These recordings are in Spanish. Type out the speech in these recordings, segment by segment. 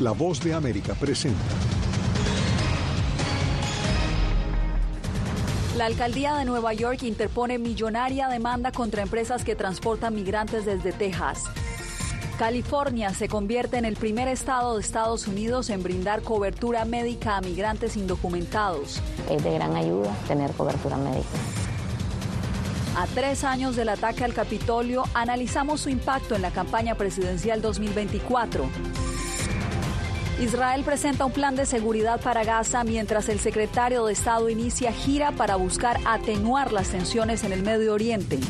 La voz de América presenta. La alcaldía de Nueva York interpone millonaria demanda contra empresas que transportan migrantes desde Texas. California se convierte en el primer estado de Estados Unidos en brindar cobertura médica a migrantes indocumentados. Es de gran ayuda tener cobertura médica. A tres años del ataque al Capitolio, analizamos su impacto en la campaña presidencial 2024. Israel presenta un plan de seguridad para Gaza mientras el secretario de Estado inicia gira para buscar atenuar las tensiones en el Medio Oriente.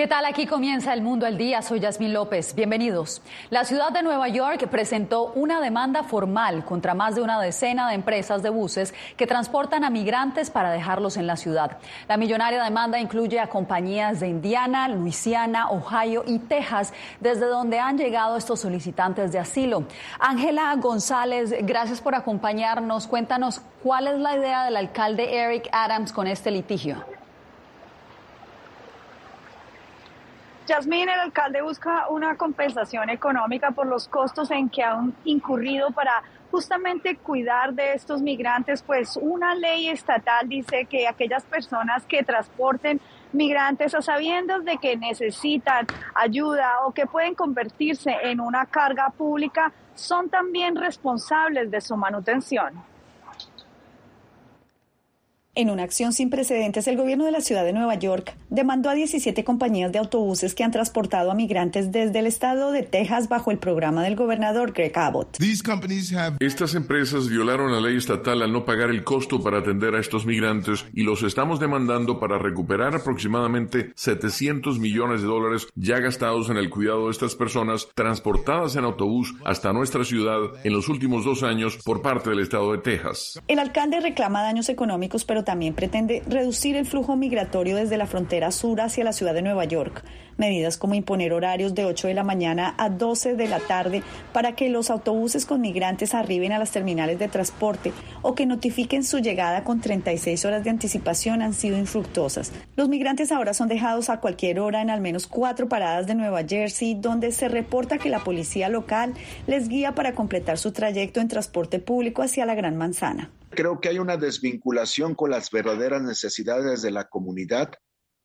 ¿Qué tal? Aquí comienza El Mundo al Día. Soy Yasmín López. Bienvenidos. La ciudad de Nueva York presentó una demanda formal contra más de una decena de empresas de buses que transportan a migrantes para dejarlos en la ciudad. La millonaria demanda incluye a compañías de Indiana, Luisiana, Ohio y Texas, desde donde han llegado estos solicitantes de asilo. Ángela González, gracias por acompañarnos. Cuéntanos cuál es la idea del alcalde Eric Adams con este litigio. Yasmín, el alcalde busca una compensación económica por los costos en que han incurrido para justamente cuidar de estos migrantes, pues una ley estatal dice que aquellas personas que transporten migrantes a sabiendas de que necesitan ayuda o que pueden convertirse en una carga pública son también responsables de su manutención. En una acción sin precedentes, el gobierno de la ciudad de Nueva York demandó a 17 compañías de autobuses que han transportado a migrantes desde el estado de Texas bajo el programa del gobernador Greg Abbott. Estas empresas violaron la ley estatal al no pagar el costo para atender a estos migrantes y los estamos demandando para recuperar aproximadamente 700 millones de dólares ya gastados en el cuidado de estas personas transportadas en autobús hasta nuestra ciudad en los últimos dos años por parte del estado de Texas. El alcalde reclama daños económicos, pero también pretende reducir el flujo migratorio desde la frontera sur hacia la ciudad de Nueva York. Medidas como imponer horarios de 8 de la mañana a 12 de la tarde para que los autobuses con migrantes arriben a las terminales de transporte o que notifiquen su llegada con 36 horas de anticipación han sido infructuosas. Los migrantes ahora son dejados a cualquier hora en al menos cuatro paradas de Nueva Jersey, donde se reporta que la policía local les guía para completar su trayecto en transporte público hacia la Gran Manzana. Creo que hay una desvinculación con las verdaderas necesidades de la comunidad.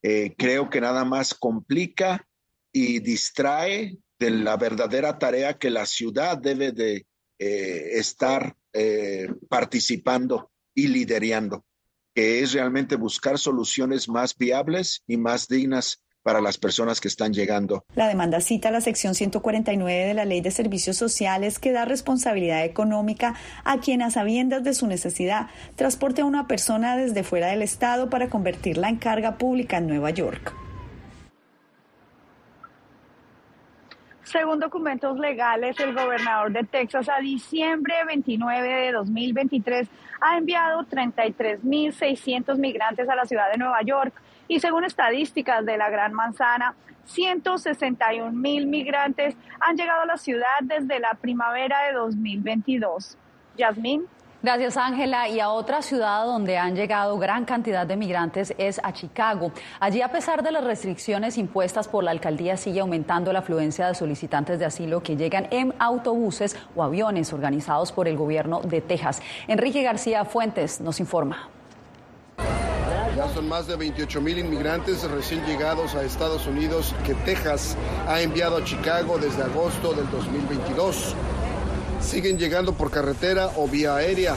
Eh, creo que nada más complica y distrae de la verdadera tarea que la ciudad debe de eh, estar eh, participando y liderando, que es realmente buscar soluciones más viables y más dignas para las personas que están llegando. La demanda cita la sección 149 de la Ley de Servicios Sociales que da responsabilidad económica a quien a sabiendas de su necesidad transporte a una persona desde fuera del Estado para convertirla en carga pública en Nueva York. Según documentos legales, el gobernador de Texas a diciembre 29 de 2023 ha enviado 33.600 migrantes a la ciudad de Nueva York y según estadísticas de la Gran Manzana, 161 mil migrantes han llegado a la ciudad desde la primavera de 2022. Yasmín. Gracias, Ángela. Y a otra ciudad donde han llegado gran cantidad de migrantes es a Chicago. Allí, a pesar de las restricciones impuestas por la alcaldía, sigue aumentando la afluencia de solicitantes de asilo que llegan en autobuses o aviones organizados por el gobierno de Texas. Enrique García Fuentes nos informa. Ya son más de 28 mil inmigrantes recién llegados a Estados Unidos que Texas ha enviado a Chicago desde agosto del 2022. Siguen llegando por carretera o vía aérea.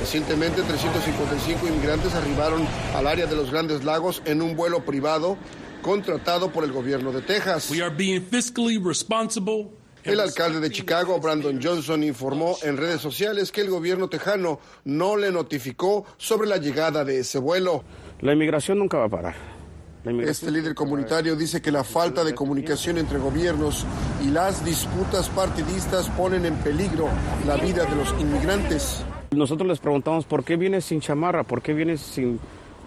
Recientemente 355 inmigrantes arribaron al área de los Grandes Lagos en un vuelo privado contratado por el gobierno de Texas. El alcalde de Chicago, Brandon Johnson, informó en redes sociales que el gobierno tejano no le notificó sobre la llegada de ese vuelo. La inmigración nunca va a parar. Este líder comunitario dice que la falta de comunicación entre gobiernos y las disputas partidistas ponen en peligro la vida de los inmigrantes. Nosotros les preguntamos por qué vienes sin chamarra, por qué vienes sin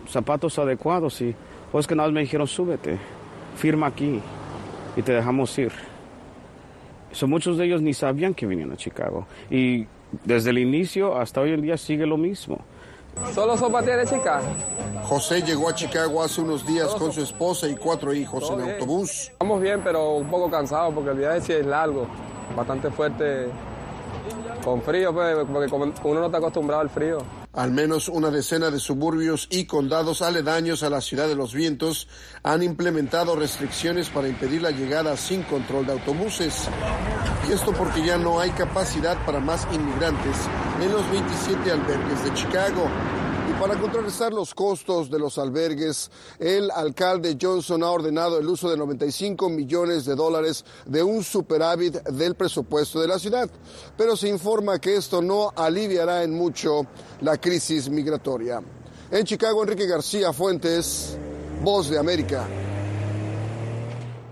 zapatos adecuados y pues que nada más me dijeron súbete, firma aquí y te dejamos ir. So, muchos de ellos ni sabían que venían a Chicago y desde el inicio hasta hoy en día sigue lo mismo Solo sopa de chica. José llegó a Chicago hace unos días con su esposa y cuatro hijos en autobús. Estamos bien, pero un poco cansados porque el viaje sí es largo, bastante fuerte, con frío, pues, porque uno no está acostumbrado al frío. Al menos una decena de suburbios y condados aledaños a la ciudad de los vientos han implementado restricciones para impedir la llegada sin control de autobuses. Y esto porque ya no hay capacidad para más inmigrantes en los 27 albergues de Chicago. Para contrarrestar los costos de los albergues, el alcalde Johnson ha ordenado el uso de 95 millones de dólares de un superávit del presupuesto de la ciudad. Pero se informa que esto no aliviará en mucho la crisis migratoria. En Chicago, Enrique García Fuentes, Voz de América.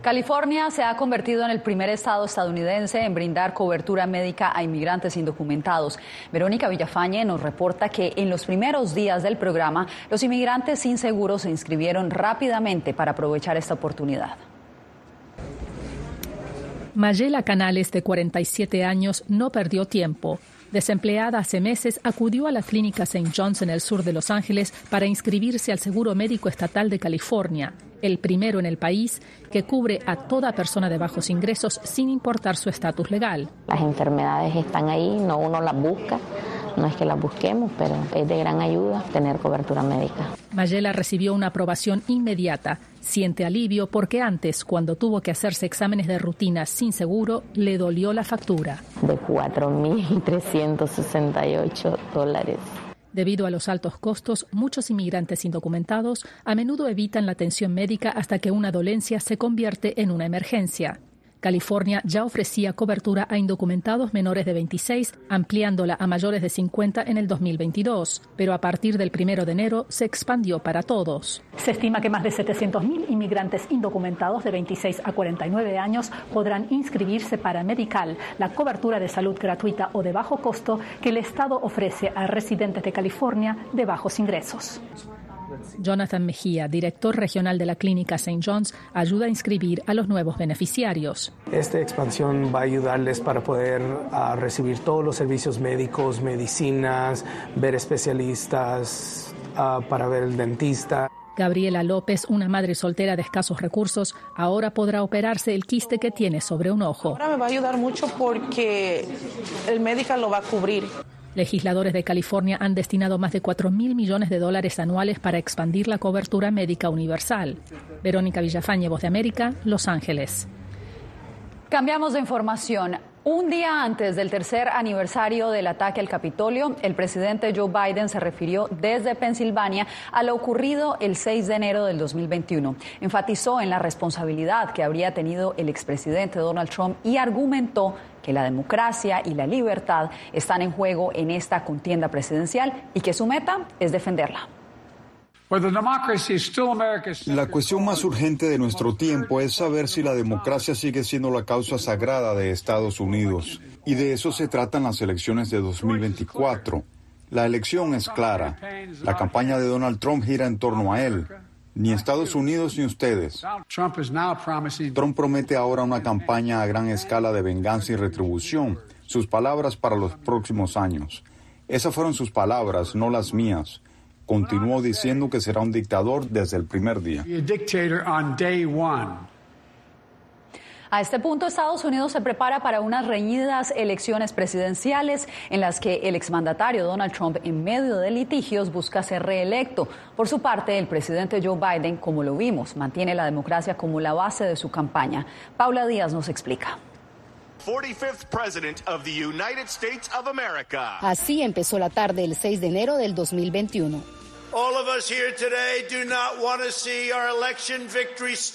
California se ha convertido en el primer estado estadounidense en brindar cobertura médica a inmigrantes indocumentados. Verónica Villafañe nos reporta que en los primeros días del programa, los inmigrantes sin seguro se inscribieron rápidamente para aprovechar esta oportunidad. Mayela Canales, de 47 años, no perdió tiempo. Desempleada hace meses, acudió a la clínica St. John's en el sur de Los Ángeles para inscribirse al Seguro Médico Estatal de California, el primero en el país que cubre a toda persona de bajos ingresos sin importar su estatus legal. Las enfermedades están ahí, no uno las busca no es que la busquemos, pero es de gran ayuda tener cobertura médica. Mayela recibió una aprobación inmediata. Siente alivio porque antes, cuando tuvo que hacerse exámenes de rutina sin seguro, le dolió la factura. De 4.368 dólares. Debido a los altos costos, muchos inmigrantes indocumentados a menudo evitan la atención médica hasta que una dolencia se convierte en una emergencia. California ya ofrecía cobertura a indocumentados menores de 26, ampliándola a mayores de 50 en el 2022, pero a partir del 1 de enero se expandió para todos. Se estima que más de 700.000 inmigrantes indocumentados de 26 a 49 años podrán inscribirse para Medical, la cobertura de salud gratuita o de bajo costo que el Estado ofrece a residentes de California de bajos ingresos. Jonathan Mejía, director regional de la clínica St. John's, ayuda a inscribir a los nuevos beneficiarios. Esta expansión va a ayudarles para poder ah, recibir todos los servicios médicos, medicinas, ver especialistas, ah, para ver el dentista. Gabriela López, una madre soltera de escasos recursos, ahora podrá operarse el quiste que tiene sobre un ojo. Ahora me va a ayudar mucho porque el médico lo va a cubrir. Legisladores de California han destinado más de 4 mil millones de dólares anuales para expandir la cobertura médica universal. Verónica Villafañe, Voz de América, Los Ángeles. Cambiamos de información. Un día antes del tercer aniversario del ataque al Capitolio, el presidente Joe Biden se refirió desde Pensilvania a lo ocurrido el 6 de enero del 2021. Enfatizó en la responsabilidad que habría tenido el expresidente Donald Trump y argumentó que la democracia y la libertad están en juego en esta contienda presidencial y que su meta es defenderla. La cuestión más urgente de nuestro tiempo es saber si la democracia sigue siendo la causa sagrada de Estados Unidos. Y de eso se tratan las elecciones de 2024. La elección es clara. La campaña de Donald Trump gira en torno a él. Ni Estados Unidos ni ustedes. Trump promete ahora una campaña a gran escala de venganza y retribución. Sus palabras para los próximos años. Esas fueron sus palabras, no las mías continuó diciendo que será un dictador desde el primer día. A este punto, Estados Unidos se prepara para unas reñidas elecciones presidenciales en las que el exmandatario Donald Trump, en medio de litigios, busca ser reelecto. Por su parte, el presidente Joe Biden, como lo vimos, mantiene la democracia como la base de su campaña. Paula Díaz nos explica. Así empezó la tarde el 6 de enero del 2021.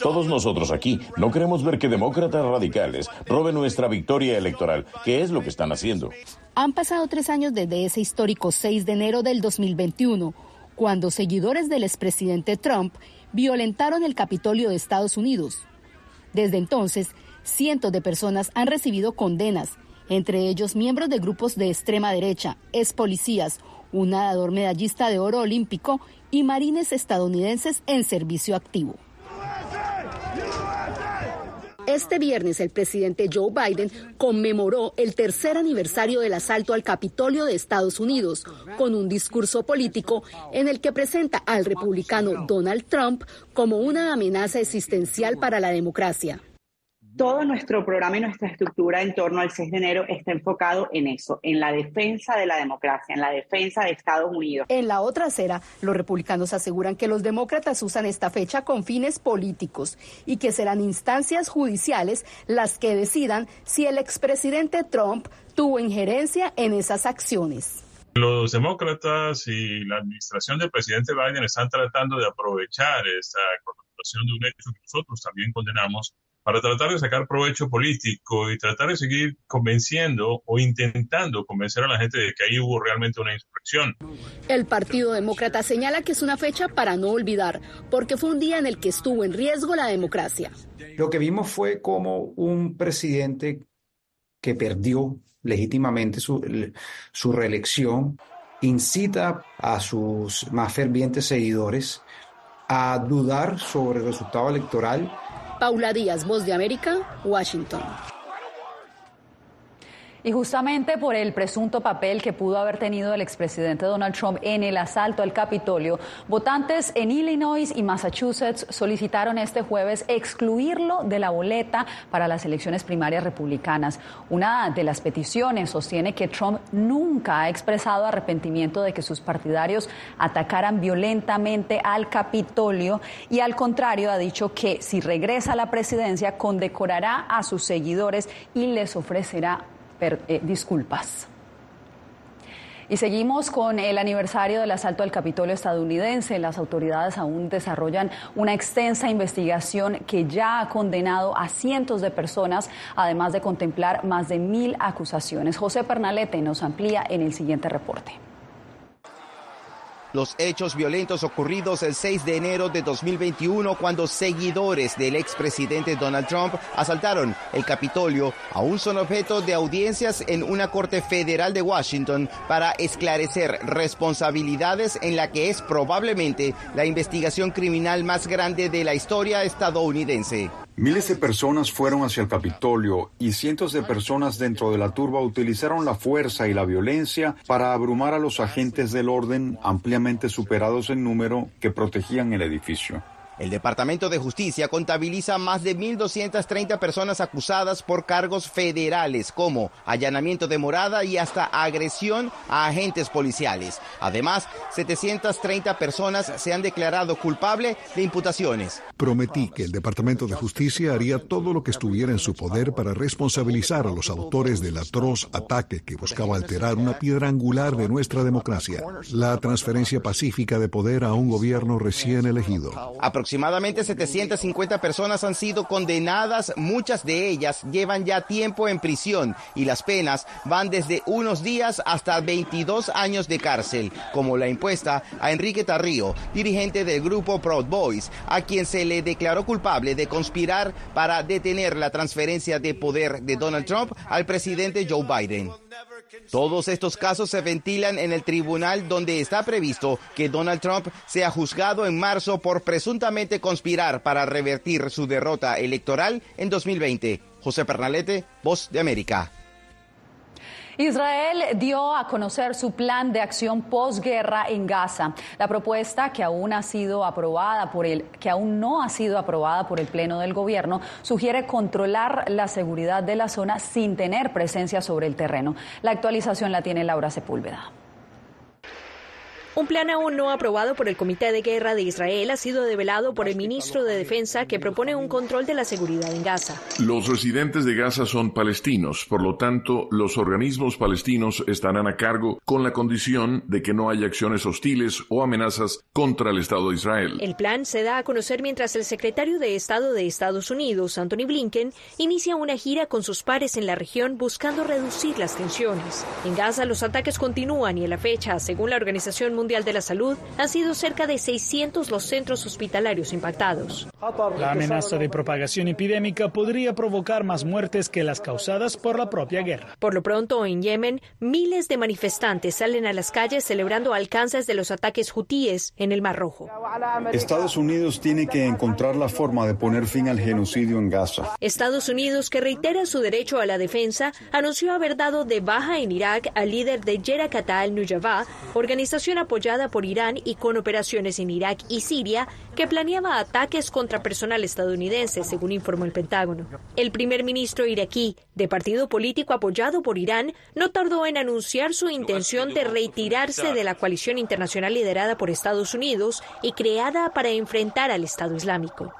Todos nosotros aquí no queremos ver que demócratas radicales roben nuestra victoria electoral, que es lo que están haciendo. Han pasado tres años desde ese histórico 6 de enero del 2021, cuando seguidores del expresidente Trump violentaron el Capitolio de Estados Unidos. Desde entonces, cientos de personas han recibido condenas, entre ellos miembros de grupos de extrema derecha, ex policías un nadador medallista de oro olímpico y marines estadounidenses en servicio activo. Este viernes el presidente Joe Biden conmemoró el tercer aniversario del asalto al Capitolio de Estados Unidos con un discurso político en el que presenta al republicano Donald Trump como una amenaza existencial para la democracia. Todo nuestro programa y nuestra estructura en torno al 6 de enero está enfocado en eso, en la defensa de la democracia, en la defensa de Estados Unidos. En la otra acera, los republicanos aseguran que los demócratas usan esta fecha con fines políticos y que serán instancias judiciales las que decidan si el expresidente Trump tuvo injerencia en esas acciones. Los demócratas y la administración del presidente Biden están tratando de aprovechar esta connotación de un hecho que nosotros también condenamos para tratar de sacar provecho político y tratar de seguir convenciendo o intentando convencer a la gente de que ahí hubo realmente una insurrección. El Partido Demócrata señala que es una fecha para no olvidar, porque fue un día en el que estuvo en riesgo la democracia. Lo que vimos fue como un presidente que perdió legítimamente su, su reelección incita a sus más fervientes seguidores a dudar sobre el resultado electoral Paula Díaz, Voz de América, Washington. Y justamente por el presunto papel que pudo haber tenido el expresidente Donald Trump en el asalto al Capitolio, votantes en Illinois y Massachusetts solicitaron este jueves excluirlo de la boleta para las elecciones primarias republicanas. Una de las peticiones sostiene que Trump nunca ha expresado arrepentimiento de que sus partidarios atacaran violentamente al Capitolio y al contrario ha dicho que si regresa a la presidencia condecorará a sus seguidores y les ofrecerá eh, disculpas. Y seguimos con el aniversario del asalto al Capitolio estadounidense. Las autoridades aún desarrollan una extensa investigación que ya ha condenado a cientos de personas, además de contemplar más de mil acusaciones. José Pernalete nos amplía en el siguiente reporte. Los hechos violentos ocurridos el 6 de enero de 2021 cuando seguidores del expresidente Donald Trump asaltaron el Capitolio aún son objeto de audiencias en una corte federal de Washington para esclarecer responsabilidades en la que es probablemente la investigación criminal más grande de la historia estadounidense. Miles de personas fueron hacia el Capitolio y cientos de personas dentro de la turba utilizaron la fuerza y la violencia para abrumar a los agentes del orden ampliamente superados en número que protegían el edificio. El Departamento de Justicia contabiliza más de 1.230 personas acusadas por cargos federales como allanamiento de morada y hasta agresión a agentes policiales. Además, 730 personas se han declarado culpables de imputaciones. Prometí que el Departamento de Justicia haría todo lo que estuviera en su poder para responsabilizar a los autores del atroz ataque que buscaba alterar una piedra angular de nuestra democracia, la transferencia pacífica de poder a un gobierno recién elegido. Aproximadamente 750 personas han sido condenadas, muchas de ellas llevan ya tiempo en prisión y las penas van desde unos días hasta 22 años de cárcel, como la impuesta a Enrique Tarrío, dirigente del grupo Proud Boys, a quien se le declaró culpable de conspirar para detener la transferencia de poder de Donald Trump al presidente Joe Biden. Todos estos casos se ventilan en el tribunal donde está previsto que Donald Trump sea juzgado en marzo por presuntamente conspirar para revertir su derrota electoral en 2020. José Pernalete, Voz de América. Israel dio a conocer su plan de acción posguerra en Gaza. La propuesta que aún ha sido aprobada por el que aún no ha sido aprobada por el pleno del gobierno sugiere controlar la seguridad de la zona sin tener presencia sobre el terreno. La actualización la tiene Laura Sepúlveda. Un plan aún no aprobado por el Comité de Guerra de Israel ha sido develado por el ministro de Defensa que propone un control de la seguridad en Gaza. Los residentes de Gaza son palestinos, por lo tanto, los organismos palestinos estarán a cargo con la condición de que no haya acciones hostiles o amenazas contra el Estado de Israel. El plan se da a conocer mientras el secretario de Estado de Estados Unidos, Anthony Blinken, inicia una gira con sus pares en la región buscando reducir las tensiones. En Gaza los ataques continúan y en la fecha, según la Organización Mundial Mundial de la Salud, han sido cerca de 600 los centros hospitalarios impactados. La amenaza de propagación epidémica podría provocar más muertes que las causadas por la propia guerra. Por lo pronto, en Yemen, miles de manifestantes salen a las calles celebrando alcances de los ataques hutíes en el Mar Rojo. Estados Unidos tiene que encontrar la forma de poner fin al genocidio en Gaza. Estados Unidos, que reitera su derecho a la defensa, anunció haber dado de baja en Irak al líder de Yerakata al-Nujaba, organización apoyada por Irán y con operaciones en Irak y Siria, que planeaba ataques contra personal estadounidense, según informó el Pentágono. El primer ministro iraquí, de partido político apoyado por Irán, no tardó en anunciar su intención de retirarse de la coalición internacional liderada por Estados Unidos y creada para enfrentar al Estado Islámico.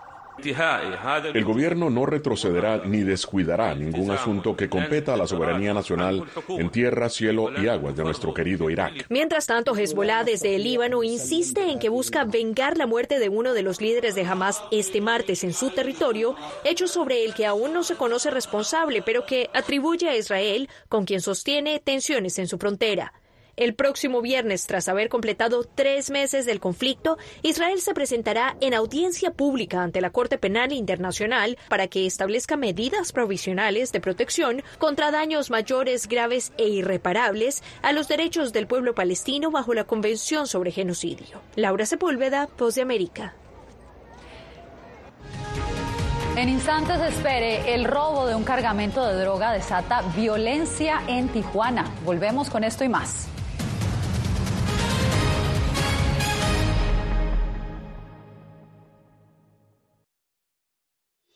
El gobierno no retrocederá ni descuidará ningún asunto que competa a la soberanía nacional en tierra, cielo y aguas de nuestro querido Irak. Mientras tanto, Hezbollah desde el Líbano insiste en que busca vengar la muerte de uno de los líderes de Hamas este martes en su territorio, hecho sobre el que aún no se conoce responsable, pero que atribuye a Israel, con quien sostiene tensiones en su frontera. El próximo viernes, tras haber completado tres meses del conflicto, Israel se presentará en audiencia pública ante la Corte Penal Internacional para que establezca medidas provisionales de protección contra daños mayores, graves e irreparables a los derechos del pueblo palestino bajo la Convención sobre Genocidio. Laura Sepúlveda, Voz de América. En instantes espere, el robo de un cargamento de droga desata violencia en Tijuana. Volvemos con esto y más.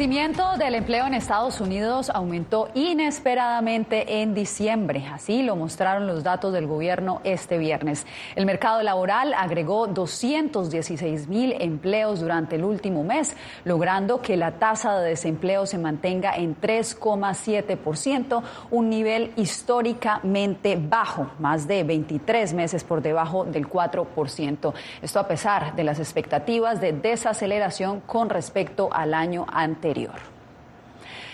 crecimiento del empleo en Estados Unidos aumentó inesperadamente en diciembre. Así lo mostraron los datos del gobierno este viernes. El mercado laboral agregó 216 mil empleos durante el último mes, logrando que la tasa de desempleo se mantenga en 3,7%, un nivel históricamente bajo, más de 23 meses por debajo del 4%. Esto a pesar de las expectativas de desaceleración con respecto al año anterior.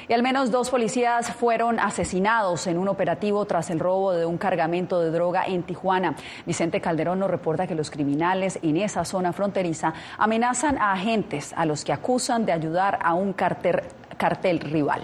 Y al menos dos policías fueron asesinados en un operativo tras el robo de un cargamento de droga en Tijuana. Vicente Calderón nos reporta que los criminales en esa zona fronteriza amenazan a agentes a los que acusan de ayudar a un cartel, rival.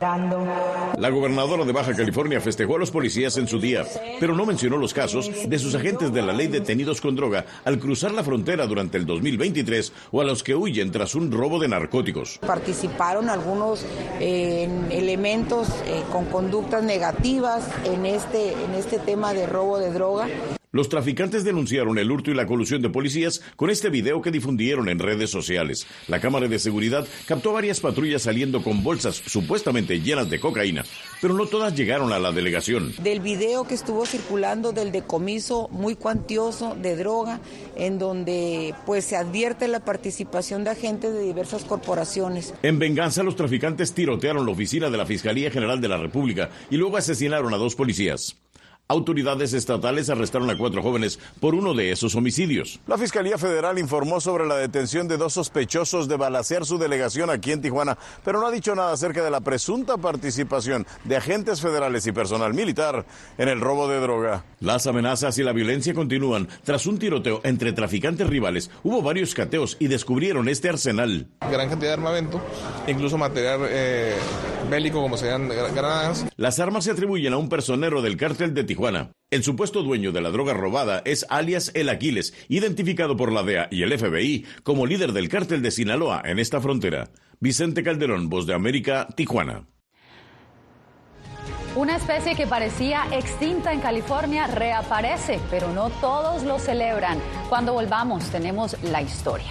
La gobernadora de Baja California festejó a los policías en su día, pero no mencionó los casos de sus agentes de la ley detenidos con droga al cruzar la frontera durante el 2023 o a los que huyen tras un robo de narcóticos. Participaron algunos eh, elementos eh, con conductas negativas en este, en este tema de robo de droga. Los traficantes denunciaron el hurto y la colusión de policías con este video que difundieron en redes sociales. La cámara de seguridad captó varias patrullas saliendo con bolsas supuestamente llenas de cocaína, pero no todas llegaron a la delegación. Del video que estuvo circulando del decomiso muy cuantioso de droga, en donde pues se advierte la participación de agentes de diversas corporaciones. En venganza, los traficantes tirotearon la oficina de la Fiscalía General de la República y luego asesinaron a dos policías. Autoridades estatales arrestaron a cuatro jóvenes por uno de esos homicidios. La Fiscalía Federal informó sobre la detención de dos sospechosos de balacear su delegación aquí en Tijuana, pero no ha dicho nada acerca de la presunta participación de agentes federales y personal militar en el robo de droga. Las amenazas y la violencia continúan. Tras un tiroteo entre traficantes rivales, hubo varios cateos y descubrieron este arsenal. Gran cantidad de armamento, incluso material eh, bélico como sean granadas. Las armas se atribuyen a un personero del cártel de Tijuana Tijuana. El supuesto dueño de la droga robada es alias El Aquiles, identificado por la DEA y el FBI como líder del cártel de Sinaloa en esta frontera. Vicente Calderón, Voz de América, Tijuana. Una especie que parecía extinta en California reaparece, pero no todos lo celebran. Cuando volvamos tenemos la historia.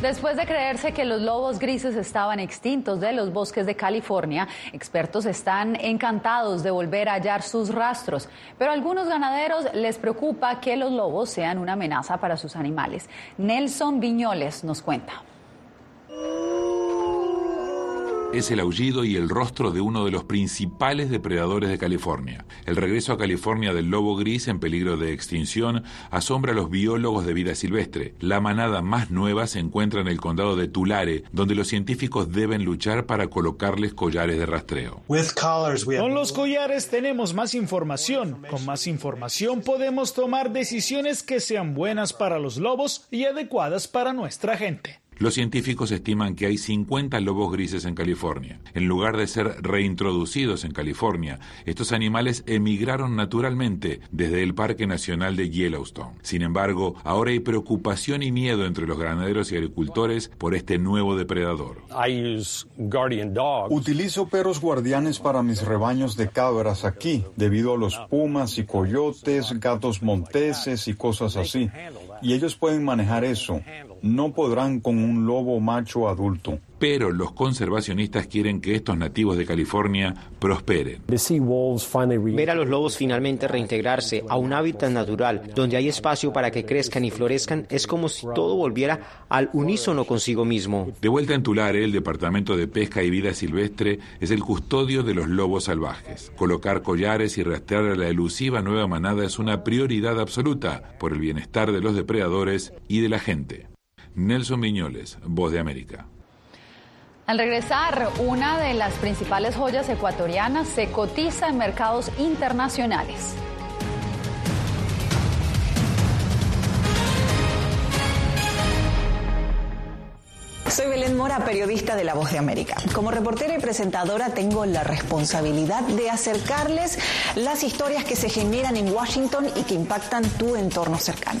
Después de creerse que los lobos grises estaban extintos de los bosques de California, expertos están encantados de volver a hallar sus rastros, pero a algunos ganaderos les preocupa que los lobos sean una amenaza para sus animales. Nelson Viñoles nos cuenta es el aullido y el rostro de uno de los principales depredadores de California. El regreso a California del lobo gris en peligro de extinción asombra a los biólogos de vida silvestre. La manada más nueva se encuentra en el condado de Tulare, donde los científicos deben luchar para colocarles collares de rastreo. Con los collares tenemos más información. Con más información podemos tomar decisiones que sean buenas para los lobos y adecuadas para nuestra gente. Los científicos estiman que hay 50 lobos grises en California. En lugar de ser reintroducidos en California, estos animales emigraron naturalmente desde el Parque Nacional de Yellowstone. Sin embargo, ahora hay preocupación y miedo entre los ganaderos y agricultores por este nuevo depredador. Utilizo perros guardianes para mis rebaños de cabras aquí, debido a los pumas y coyotes, gatos monteses y cosas así. Y ellos pueden manejar eso. No podrán con un lobo macho adulto. Pero los conservacionistas quieren que estos nativos de California prosperen. Ver a los lobos finalmente reintegrarse a un hábitat natural donde hay espacio para que crezcan y florezcan es como si todo volviera al unísono consigo mismo. De vuelta en Tulare, el Departamento de Pesca y Vida Silvestre es el custodio de los lobos salvajes. Colocar collares y rastrear a la elusiva nueva manada es una prioridad absoluta por el bienestar de los depredadores y de la gente. Nelson Viñoles, Voz de América. Al regresar, una de las principales joyas ecuatorianas se cotiza en mercados internacionales. Soy Belén Mora, periodista de La Voz de América. Como reportera y presentadora tengo la responsabilidad de acercarles las historias que se generan en Washington y que impactan tu entorno cercano.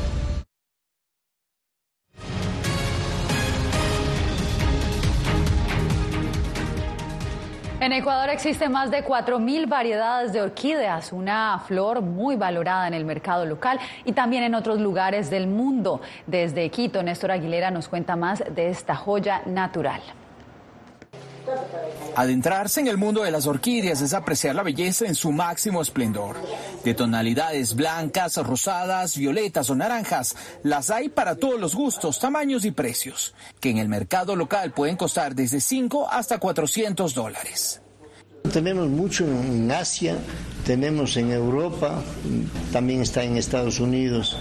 En Ecuador existen más de 4.000 variedades de orquídeas, una flor muy valorada en el mercado local y también en otros lugares del mundo. Desde Quito, Néstor Aguilera nos cuenta más de esta joya natural. Adentrarse en el mundo de las orquídeas es apreciar la belleza en su máximo esplendor. De tonalidades blancas, rosadas, violetas o naranjas, las hay para todos los gustos, tamaños y precios, que en el mercado local pueden costar desde 5 hasta 400 dólares. Tenemos mucho en Asia, tenemos en Europa, también está en Estados Unidos,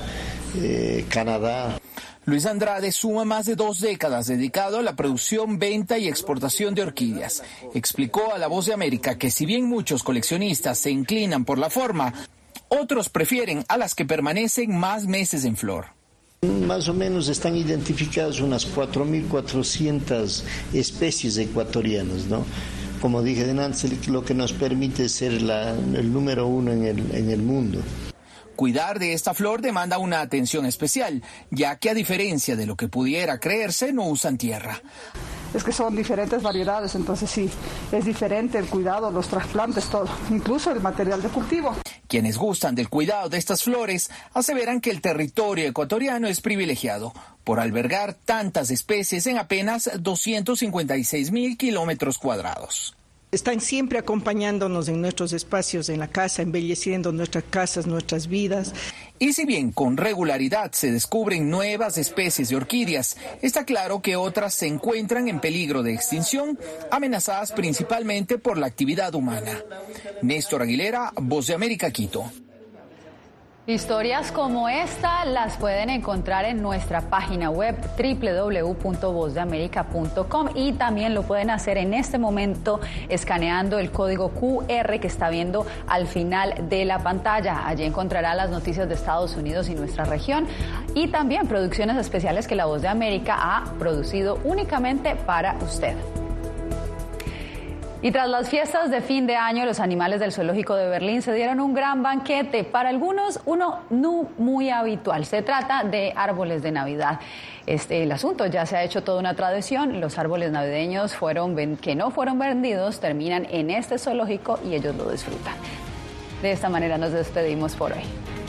eh, Canadá. Luis Andrade suma más de dos décadas dedicado a la producción, venta y exportación de orquídeas. Explicó a La Voz de América que si bien muchos coleccionistas se inclinan por la forma, otros prefieren a las que permanecen más meses en flor. Más o menos están identificadas unas 4.400 especies ecuatorianas, ¿no? Como dije antes, lo que nos permite ser la, el número uno en el, en el mundo. Cuidar de esta flor demanda una atención especial, ya que a diferencia de lo que pudiera creerse, no usan tierra. Es que son diferentes variedades, entonces sí, es diferente el cuidado, los trasplantes, todo, incluso el material de cultivo. Quienes gustan del cuidado de estas flores aseveran que el territorio ecuatoriano es privilegiado por albergar tantas especies en apenas 256 mil kilómetros cuadrados. Están siempre acompañándonos en nuestros espacios en la casa, embelleciendo nuestras casas, nuestras vidas. Y si bien con regularidad se descubren nuevas especies de orquídeas, está claro que otras se encuentran en peligro de extinción, amenazadas principalmente por la actividad humana. Néstor Aguilera, Voz de América, Quito. Historias como esta las pueden encontrar en nuestra página web www.vozdeamerica.com y también lo pueden hacer en este momento escaneando el código QR que está viendo al final de la pantalla. Allí encontrará las noticias de Estados Unidos y nuestra región y también producciones especiales que la Voz de América ha producido únicamente para usted. Y tras las fiestas de fin de año, los animales del zoológico de Berlín se dieron un gran banquete, para algunos uno no muy habitual. Se trata de árboles de Navidad. Este, el asunto ya se ha hecho toda una tradición. Los árboles navideños fueron, que no fueron vendidos terminan en este zoológico y ellos lo disfrutan. De esta manera nos despedimos por hoy.